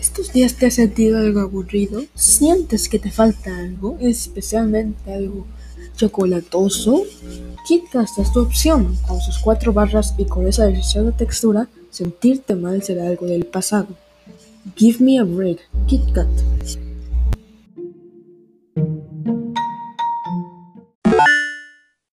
¿Estos días te has sentido algo aburrido? ¿Sientes que te falta algo, especialmente algo chocolatoso? KitKat es tu opción. Con sus cuatro barras y con esa deliciosa textura, sentirte mal será algo del pasado. Give me a break, KitKat.